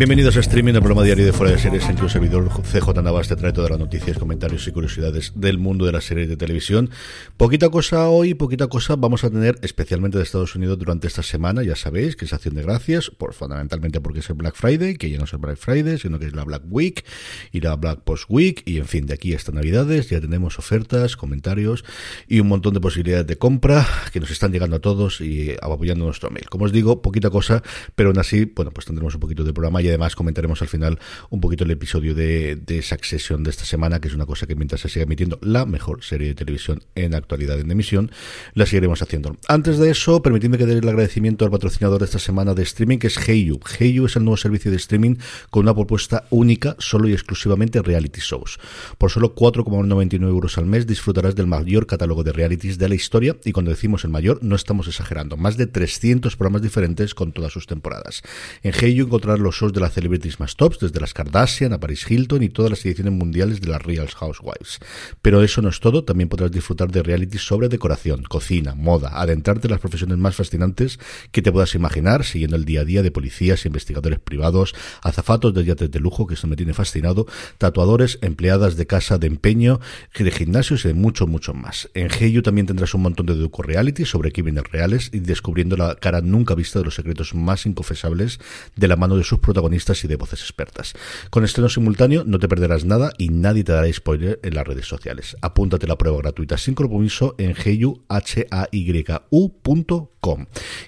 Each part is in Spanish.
Bienvenidos a Streaming, el programa diario de Fuera de Series en que un servidor CJ Navas te trae todas las noticias, comentarios y curiosidades del mundo de las series de televisión. Poquita cosa hoy, poquita cosa vamos a tener, especialmente de Estados Unidos durante esta semana, ya sabéis, que es acción de gracias, por, fundamentalmente porque es el Black Friday, que ya no es el Black Friday, sino que es la Black Week y la Black Post Week, y en fin, de aquí hasta Navidades ya tenemos ofertas, comentarios y un montón de posibilidades de compra que nos están llegando a todos y apoyando nuestro mail. Como os digo, poquita cosa, pero aún así, bueno, pues tendremos un poquito de programa y además comentaremos al final un poquito el episodio de, de Succession de esta semana, que es una cosa que mientras se siga emitiendo la mejor serie de televisión en actualidad en emisión, la seguiremos haciendo. Antes de eso, permitidme que dé el agradecimiento al patrocinador de esta semana de streaming, que es Heyu. Heyu es el nuevo servicio de streaming con una propuesta única, solo y exclusivamente reality shows. Por solo 4,99 euros al mes disfrutarás del mayor catálogo de realities de la historia y cuando decimos el mayor no estamos exagerando, más de 300 programas diferentes con todas sus temporadas. En Heyu encontrarás los shows de la celebrities más tops, desde las Kardashian a Paris Hilton y todas las ediciones mundiales de las Real Housewives. Pero eso no es todo, también podrás disfrutar de realities sobre decoración, cocina, moda, adentrarte en las profesiones más fascinantes que te puedas imaginar, siguiendo el día a día de policías, investigadores privados, azafatos de yates de lujo, que eso me tiene fascinado, tatuadores, empleadas de casa de empeño, de gimnasios y de mucho, mucho más. En Heyu también tendrás un montón de docu reality sobre crímenes reales y descubriendo la cara nunca vista de los secretos más inconfesables de la mano de sus protagonistas y de voces expertas. Con estreno simultáneo no te perderás nada y nadie te dará spoiler en las redes sociales. Apúntate la prueba gratuita sin compromiso en heyu.com.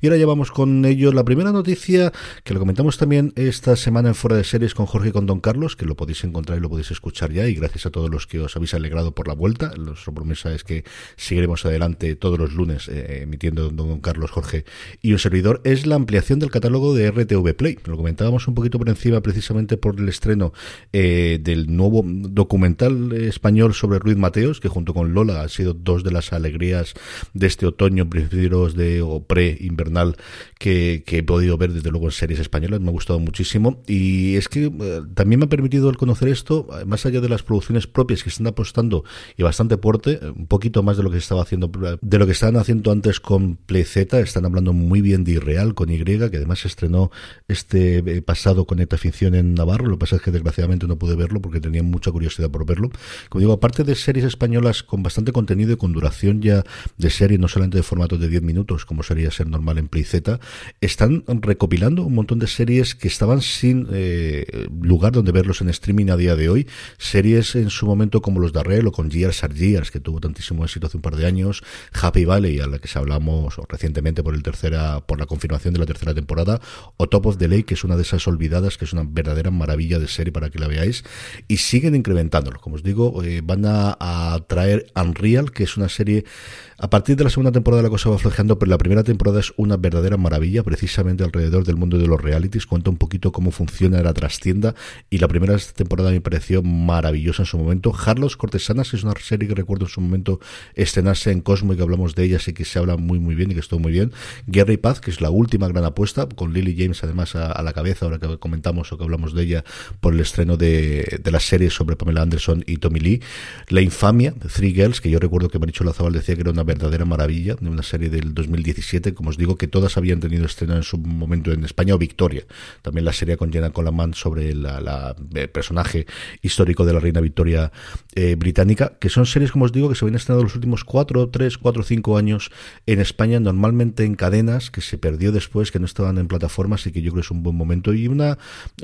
Y ahora ya vamos con ello. La primera noticia que lo comentamos también esta semana en Fuera de Series con Jorge y con Don Carlos, que lo podéis encontrar y lo podéis escuchar ya. Y gracias a todos los que os habéis alegrado por la vuelta. Nuestra promesa es que seguiremos adelante todos los lunes eh, emitiendo Don, Carlos, Jorge y un servidor. Es la ampliación del catálogo de RTV Play. Lo comentábamos un poquito por encima precisamente por el estreno eh, del nuevo documental español sobre Ruiz Mateos, que junto con Lola ha sido dos de las alegrías de este otoño, principios de o pre-invernal que, he podido ver desde luego en series españolas. Me ha gustado muchísimo y es que eh, también me ha permitido el conocer esto, más allá de las producciones propias que están apostando y bastante fuerte, un poquito más de lo que se estaba haciendo, de lo que estaban haciendo antes con Playz, están hablando muy bien de Irreal con Y, que además estrenó este eh, pasado con esta ficción en Navarro. Lo que pasa es que desgraciadamente no pude verlo porque tenía mucha curiosidad por verlo. Como digo, aparte de series españolas con bastante contenido y con duración ya de serie, no solamente de formato de 10 minutos, como sería ser normal en Playz, están recopilando un montón de series que estaban sin eh, lugar donde verlos en streaming a día de hoy. Series en su momento como los de Arrel o con Gears Are Gears, que tuvo tantísimo éxito hace un par de años, Happy Valley, a la que hablamos recientemente por el tercera, por la confirmación de la tercera temporada, o Top of the Lake, que es una de esas que es una verdadera maravilla de serie para que la veáis, y siguen incrementándolo. Como os digo, eh, van a, a traer Unreal, que es una serie A partir de la segunda temporada la cosa va flojeando, pero la primera temporada es una verdadera maravilla, precisamente alrededor del mundo de los realities. Cuenta un poquito cómo funciona la trastienda y la primera temporada me pareció maravillosa en su momento. Harlos Cortesanas, que es una serie que recuerdo en su momento estrenarse en Cosmo y que hablamos de ella, sé que se habla muy muy bien y que estuvo muy bien. Guerra y Paz, que es la última gran apuesta, con Lily James además a, la cabeza, ahora que comentamos o que hablamos de ella por el estreno de, de la serie sobre Pamela Anderson y Tommy Lee. La infamia, Three Girls, que yo recuerdo que Marichu Lazabal decía que era una verdadera maravilla, de una serie del 2017, como os digo, que todas habían tenido estreno en su momento en España o Victoria. También la serie con Jenna Coleman sobre el personaje histórico de la reina Victoria eh, británica, que son series, como os digo, que se habían estrenado los últimos cuatro, tres, cuatro, cinco años en España, normalmente en cadenas, que se perdió después, que no estaban en plataformas y que yo creo que es un buen momento y una,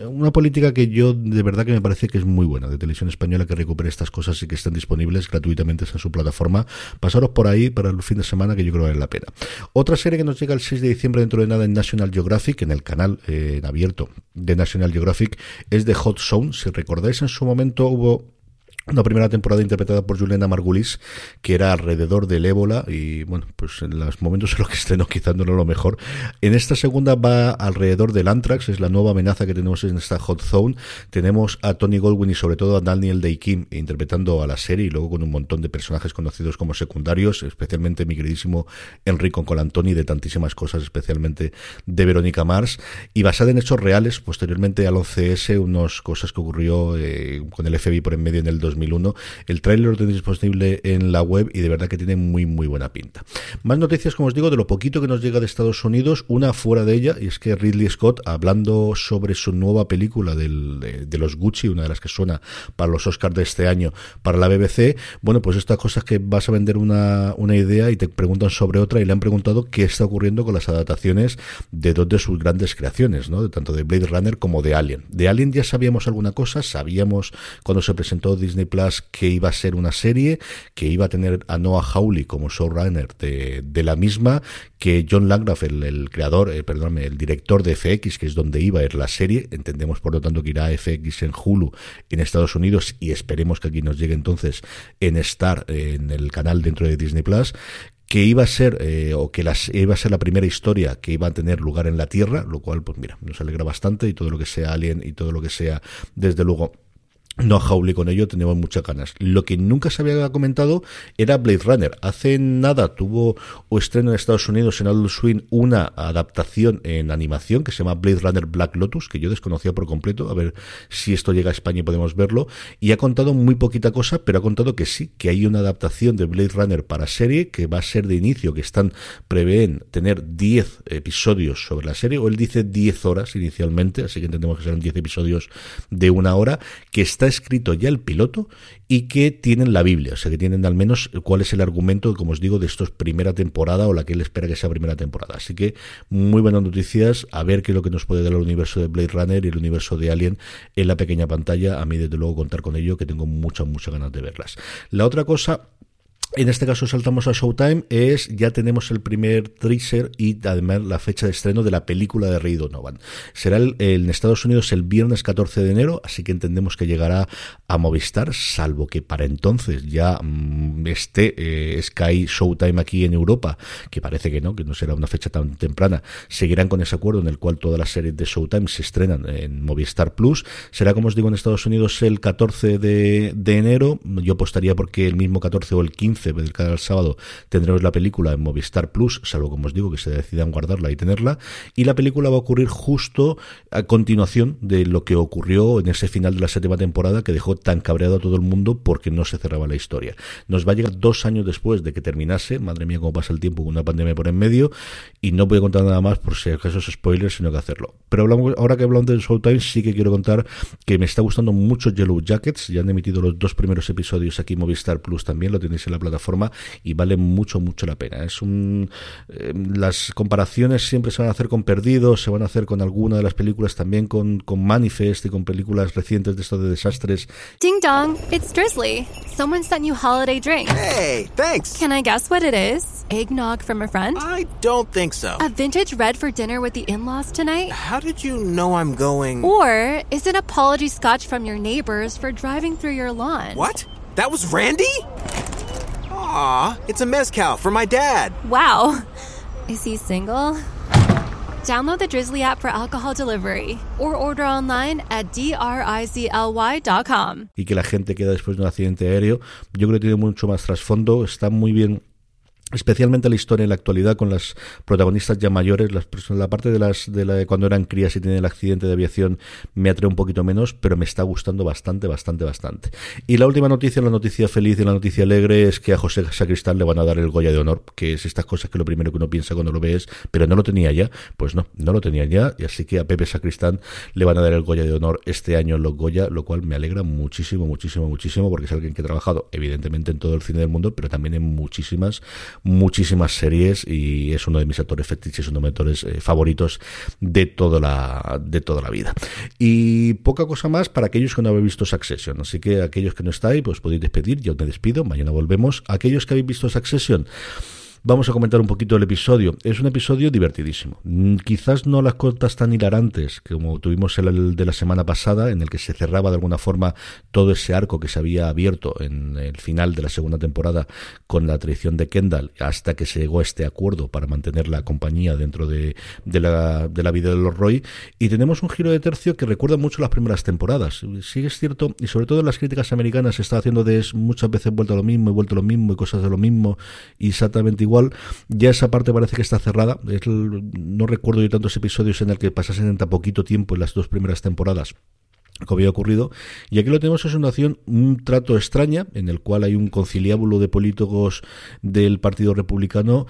una política que yo de verdad que me parece que es muy buena de televisión española que recupere estas cosas y que estén disponibles gratuitamente en su plataforma. Pasaros por ahí para el fin de semana que yo creo que vale la pena. Otra serie que nos llega el 6 de diciembre dentro de nada en National Geographic, en el canal eh, en abierto de National Geographic, es de Hot Zone. Si recordáis, en su momento hubo una primera temporada interpretada por Juliana Margulis, que era alrededor del ébola, y bueno, pues en los momentos en los que estrenó quizás no era lo mejor. En esta segunda va alrededor del Anthrax, es la nueva amenaza que tenemos en esta Hot Zone. Tenemos a Tony Goldwyn y sobre todo a Daniel Day Kim interpretando a la serie, y luego con un montón de personajes conocidos como secundarios, especialmente mi queridísimo Enrico Colantoni, de tantísimas cosas, especialmente de Verónica Mars, y basada en hechos reales, posteriormente al OCS, unas cosas que ocurrió eh, con el FBI por en medio en el 2000 2001. El tráiler lo tenéis disponible en la web y de verdad que tiene muy muy buena pinta. Más noticias, como os digo, de lo poquito que nos llega de Estados Unidos, una fuera de ella, y es que Ridley Scott, hablando sobre su nueva película de, los Gucci, una de las que suena para los Oscars de este año, para la BBC, bueno, pues estas cosas que vas a vender una, una idea y te preguntan sobre otra y le han preguntado qué está ocurriendo con las adaptaciones de dos de sus grandes creaciones, ¿no? tanto de Blade Runner como de Alien. De Alien ya sabíamos alguna cosa, sabíamos cuando se presentó Disney que iba a ser una serie, que iba a tener a Noah Hawley como showrunner de, de la misma, que John Landgraf, el, creador, eh, perdón, el director de FX, que es donde iba a ir la serie, entendemos por lo tanto que irá a FX en Hulu en Estados Unidos y esperemos que aquí nos llegue entonces en Star, en el canal dentro de Disney Plus, que iba a ser eh, o que las, iba a ser la primera historia que iba a tener lugar en la Tierra, lo cual pues mira, nos alegra bastante y todo lo que sea Alien y todo lo que sea desde luego no Howley con ello, tenemos muchas ganas. Lo que nunca se había comentado era Blade Runner. Hace nada tuvo o estreno en Estados Unidos en Adult Swing una adaptación en animación que se llama Blade Runner Black Lotus, que yo desconocía por completo, a ver si esto llega a España y podemos verlo. Y ha contado muy poquita cosa, pero ha contado que sí, que hay una adaptación de Blade Runner para serie que va a ser de inicio, que están, prevén tener 10 episodios sobre la serie, o él dice 10 horas inicialmente, así que entendemos que serán 10 episodios de una hora, que está escrito ya el piloto y que tienen la Biblia, o sea que tienen al menos cuál es el argumento, como os digo, de estos primera temporada o la que él espera que sea primera temporada. Así que muy buenas noticias, a ver qué es lo que nos puede dar el universo de Blade Runner y el universo de Alien en la pequeña pantalla. A mí desde luego contar con ello, que tengo muchas, muchas ganas de verlas. La otra cosa en este caso saltamos a Showtime, es ya tenemos el primer teaser y además la fecha de estreno de la película de Ray Donovan. Será en Estados Unidos el viernes 14 de enero, así que entendemos que llegará a Movistar, salvo que para entonces ya mm, esté eh, Sky Showtime aquí en Europa, que parece que no, que no será una fecha tan temprana. Seguirán con ese acuerdo en el cual todas las series de Showtime se estrenan en Movistar Plus. Será, como os digo, en Estados Unidos el 14 de, de enero. Yo apostaría porque el mismo 14 o el 15 del sábado tendremos la película en Movistar Plus, salvo como os digo que se decidan guardarla y tenerla, y la película va a ocurrir justo a continuación de lo que ocurrió en ese final de la séptima temporada que dejó tan cabreado a todo el mundo porque no se cerraba la historia. Nos va a llegar dos años después de que terminase, madre mía cómo pasa el tiempo con una pandemia por en medio, y no voy a contar nada más por si acaso es spoilers, sino que hacerlo. Pero hablamos, ahora que hablamos de Showtime, sí que quiero contar que me está gustando mucho Yellow Jackets, ya han emitido los dos primeros episodios aquí en Movistar Plus también, lo tenéis en la plataforma y vale mucho, mucho la pena. Es un, eh, las comparaciones siempre se van a hacer con Perdidos, se van a hacer con alguna de las películas también con, con Manifest y con películas recientes de estos de desastres. Ding dong, it's Drizzly. Someone sent you holiday drinks. Hey, thanks. Can I guess what it is? Eggnog from a friend? I don't think so. A vintage red for dinner with the in-laws tonight? How did you know I'm going? Or is it apology scotch from your neighbors for driving through your lawn? What? That was Randy? Aw, it's a mezcal for my dad. Wow. Is he single? Download the Drizzly app for alcohol delivery or order online at drizly.com. y que la gente queda después de un accidente aéreo. Yo creo que tiene mucho más trasfondo, está muy bien especialmente la historia en la actualidad con las protagonistas ya mayores las la parte de las de, la, de cuando eran crías y tienen el accidente de aviación me atrae un poquito menos pero me está gustando bastante bastante bastante. Y la última noticia la noticia feliz y la noticia alegre es que a José Sacristán le van a dar el Goya de honor que es estas cosas que lo primero que uno piensa cuando lo ves pero no lo tenía ya. Pues no no lo tenía ya y así que a Pepe Sacristán le van a dar el Goya de honor este año en los Goya lo cual me alegra muchísimo muchísimo muchísimo porque es alguien que ha trabajado evidentemente en todo el cine del mundo pero también en muchísimas muchísimas series y es uno de mis actores fetiches, uno de mis actores eh, favoritos de toda la de toda la vida. Y poca cosa más para aquellos que no habéis visto Succession, así que aquellos que no estáis, pues podéis despedir, yo me despido, mañana volvemos. Aquellos que habéis visto Succession, Vamos a comentar un poquito el episodio. Es un episodio divertidísimo. Mm, Quizás no las cortas tan hilarantes como tuvimos el, de la semana pasada, en el que se cerraba de alguna forma todo ese arco que se había abierto en el final de la segunda temporada con la traición de Kendall, hasta que se llegó a este acuerdo para mantener la compañía dentro de, la, de la vida de los Roy. Y tenemos un giro de tercio que recuerda mucho las primeras temporadas. Sí es cierto, y sobre todo las críticas americanas se está haciendo de es muchas veces vuelto a lo mismo y vuelto a lo mismo y cosas de lo mismo exactamente igual ya esa parte parece que está cerrada. No recuerdo yo tantos episodios en el que pasasen en tan poquito tiempo en las dos primeras temporadas que había ocurrido y aquí lo tenemos es una acción un trato extraña en el cual hay un conciliábulo de políticos del Partido Republicano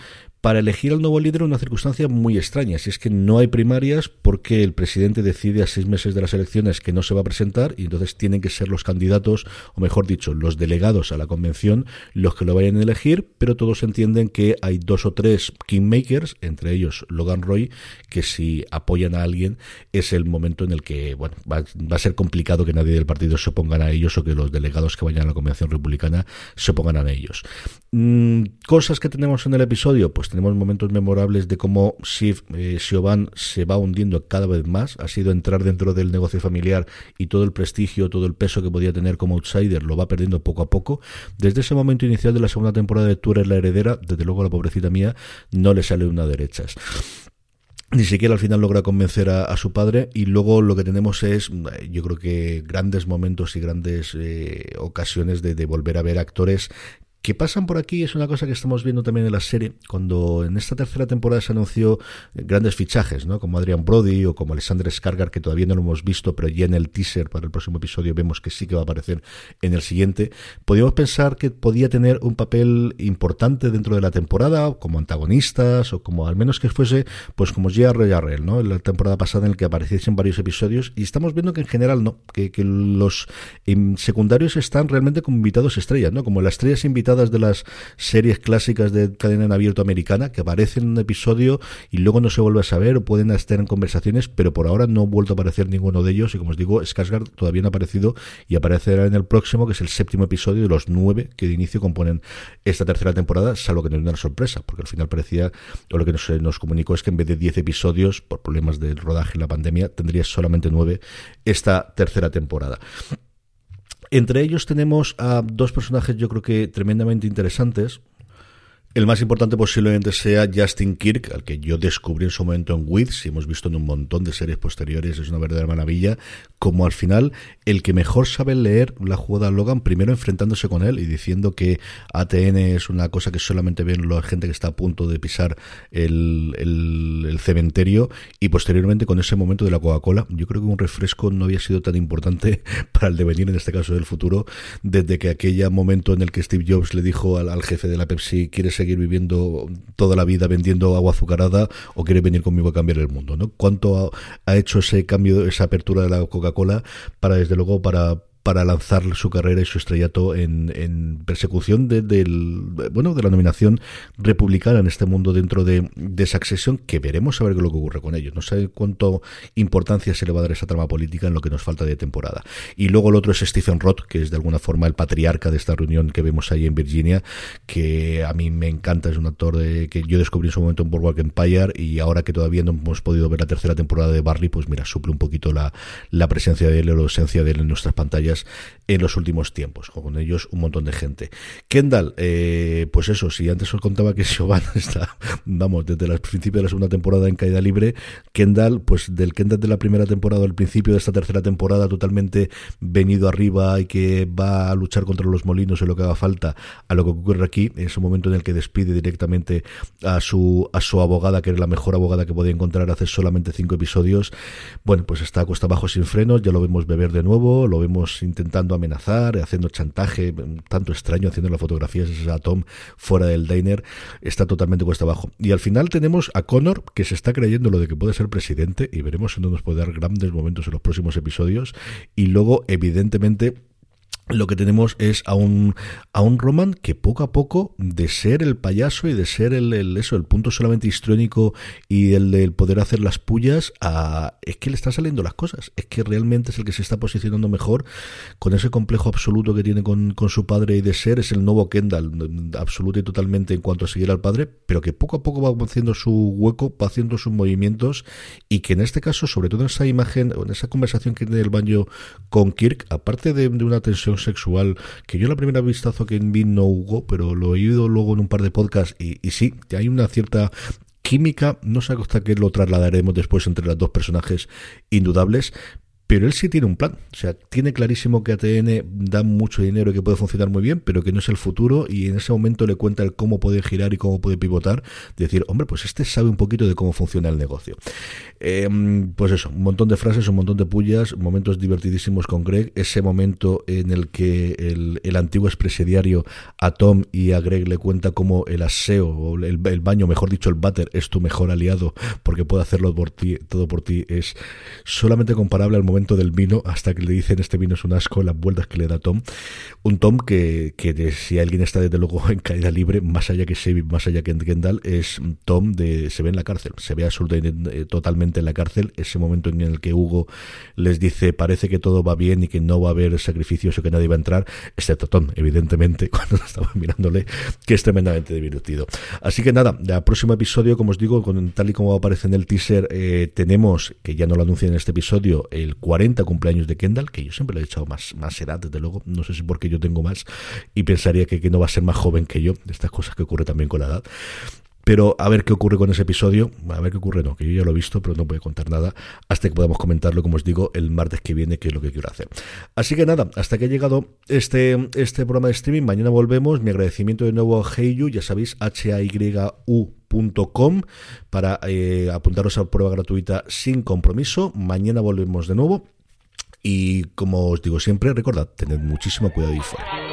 para elegir al nuevo líder una circunstancia muy extraña. Si es que no hay primarias porque el presidente decide a seis meses de las elecciones que no se va a presentar y entonces tienen que ser los candidatos, o mejor dicho, los delegados a la convención los que lo vayan a elegir, pero todos entienden que hay dos o tres kingmakers, entre ellos Logan Roy, que si apoyan a alguien es el momento en el que bueno va, va a ser complicado que nadie del partido se opongan a ellos o que los delegados que vayan a la convención republicana se opongan a ellos. Mm, cosas que tenemos en el episodio, pues tenemos momentos memorables de cómo Shiv eh, se va hundiendo cada vez más. Ha sido entrar dentro del negocio familiar y todo el prestigio, todo el peso que podía tener como outsider lo va perdiendo poco a poco. Desde ese momento inicial de la segunda temporada de Tú eres la heredera, desde luego la pobrecita mía no le sale una derechas ni siquiera al final logra convencer a, a, su padre y luego lo que tenemos es eh, yo creo que grandes momentos y grandes eh, ocasiones de, de, volver a ver actores que pasan por aquí es una cosa que estamos viendo también en la serie cuando en esta tercera temporada se anunció grandes fichajes ¿no? como Adrian Brody o como Alexander Skargar que todavía no lo hemos visto pero ya en el teaser para el próximo episodio vemos que sí que va a aparecer en el siguiente podíamos pensar que podía tener un papel importante dentro de la temporada como antagonistas o como al menos que fuese pues como J.R. Jarrell ¿no? la temporada pasada en el que apareciesen varios episodios y estamos viendo que en general no que, que los em, secundarios están realmente como invitados estrellas ¿no? como las estrellas de las series clásicas de cadena en abierto americana que aparecen en un episodio y luego no se vuelve a saber o pueden estar en conversaciones, pero por ahora no ha vuelto a aparecer ninguno de ellos y como os digo, Skarsgård todavía no ha aparecido y aparecerá en el próximo, que es el séptimo episodio de los nueve que de inicio componen esta tercera temporada, salvo que no es una sorpresa, porque al final parecía, o lo que nos, nos comunicó es que en vez de diez episodios, por problemas del rodaje y la pandemia, tendría solamente nueve esta tercera temporada. Entre ellos tenemos a dos personajes yo creo que tremendamente interesantes. El más importante posiblemente sea Justin Kirk, al que yo descubrí en su momento en Wiz, y hemos visto en un montón de series posteriores, es una verdadera maravilla, como al final el que mejor sabe leer la jugada Logan, primero enfrentándose con él y diciendo que ATN es una cosa que solamente ven la gente que está a punto de pisar el, el, el cementerio, y posteriormente con ese momento de la Coca-Cola, yo creo que un refresco no había sido tan importante para el devenir, en este caso del futuro, desde que aquel momento en el que Steve Jobs le dijo al, al jefe de la Pepsi, ¿quieres seguir seguir viviendo toda la vida vendiendo agua azucarada o quiere venir conmigo a cambiar el mundo, ¿no? ¿Cuánto ha, ha hecho ese cambio, esa apertura de la Coca-Cola para, desde luego, para para lanzar su carrera y su estrellato en, persecución de, del, bueno, de la nominación republicana en este mundo dentro de, de Succession, que veremos a ver lo que ocurre con ellos. No sé cuánto importancia se le va a dar esa trama política en lo que nos falta de temporada. Y luego el otro es Stephen Roth, que es de alguna forma el patriarca de esta reunión que vemos ahí en Virginia, que a mí me encanta, es un actor de, que yo descubrí en su momento en Boardwalk Empire y ahora que todavía no hemos podido ver la tercera temporada de Barry, pues mira, suple un poquito la, la presencia de él o la ausencia de él en nuestras pantallas en los últimos tiempos, con ellos un montón de gente. Kendall, eh, pues eso, si antes os contaba que Siobhan está, vamos, desde el principio de la segunda temporada en caída libre, Kendall, pues del Kendall de la primera temporada al principio de esta tercera temporada, totalmente venido arriba y que va a luchar contra los molinos en lo que haga falta, a lo que ocurre aquí, en ese momento en el que despide directamente a su, a su abogada, que era la mejor abogada que podía encontrar hace solamente cinco episodios, bueno, pues está a cuesta abajo sin frenos, ya lo vemos beber de nuevo, lo vemos intentando amenazar, haciendo chantaje, tanto extraño haciendo las fotografías a Tom fuera del diner, está totalmente cuesta abajo. Y al final tenemos a Connor que se está creyendo lo de que puede ser presidente y veremos si no nos puede dar grandes momentos en los próximos episodios. Y luego, evidentemente, lo que tenemos es a un, a un Roman que poco a poco, de ser el payaso y de ser el, el eso, el punto solamente histriónico y el del poder hacer las pullas, a, es que le están saliendo las cosas. Es que realmente es el que se está posicionando mejor con ese complejo absoluto que tiene con, con su padre y de ser. Es el nuevo Kendall, absoluto y totalmente en cuanto a seguir al padre, pero que poco a poco va haciendo su hueco, va haciendo sus movimientos y que en este caso, sobre todo en esa imagen, en esa conversación que tiene el baño con Kirk, aparte de una tensión sexual, que yo la primera vistazo que vi no hubo, pero lo he oído luego en un par de podcasts y, sí, hay una cierta química, no sé hasta qué lo trasladaremos después entre los dos personajes indudables, pero él sí tiene un plan. O sea, tiene clarísimo que ATN da mucho dinero y que puede funcionar muy bien, pero que no es el futuro. Y en ese momento le cuenta el cómo puede girar y cómo puede pivotar. Decir, hombre, pues este sabe un poquito de cómo funciona el negocio. Em, pues eso, un montón de frases, un montón de pullas, momentos divertidísimos con Greg. Ese momento en el que el, antiguo expresidiario a Tom y a Greg le cuenta cómo el aseo, o el, el baño, mejor dicho, el váter, es tu mejor aliado porque puede hacerlo por ti, todo por ti. Es solamente comparable al momento del vino hasta que le dicen este vino es un asco, las vueltas que le da Tom. Un Tom que, que si alguien está desde luego en caída libre, más allá que Sebi, más allá que Kendall, es Tom de se ve en la cárcel, se ve absolutamente eh, totalmente en la cárcel. Ese momento en el que Hugo les dice parece que todo va bien y que no va a haber sacrificios o que nadie va a entrar, excepto Tom, evidentemente, cuando estaba mirándole, que es tremendamente divertido. Así que nada, el próximo episodio, como os digo, con, tal y como aparece en el teaser, eh, tenemos, que ya no lo anuncian en este episodio, el 40 cumpleaños de Kendall, que yo siempre le he echado más, más edad, desde luego, no sé si porque yo tengo más y pensaría que, que no va a ser más joven que yo, estas cosas que ocurre también con la edad. Pero a ver qué ocurre con ese episodio, a ver qué ocurre, no, que yo ya lo he visto, pero no voy a contar nada hasta que podamos comentarlo, como os digo, el martes que viene, que es lo que quiero hacer. Así que nada, hasta que ha llegado este, este programa de streaming, mañana volvemos, mi agradecimiento de nuevo a Heyu, ya sabéis, H-A-Y-U.com para eh, apuntaros a prueba gratuita sin compromiso. Mañana volvemos de nuevo. Y como os digo siempre, recordad, tened muchísimo cuidado y fuera.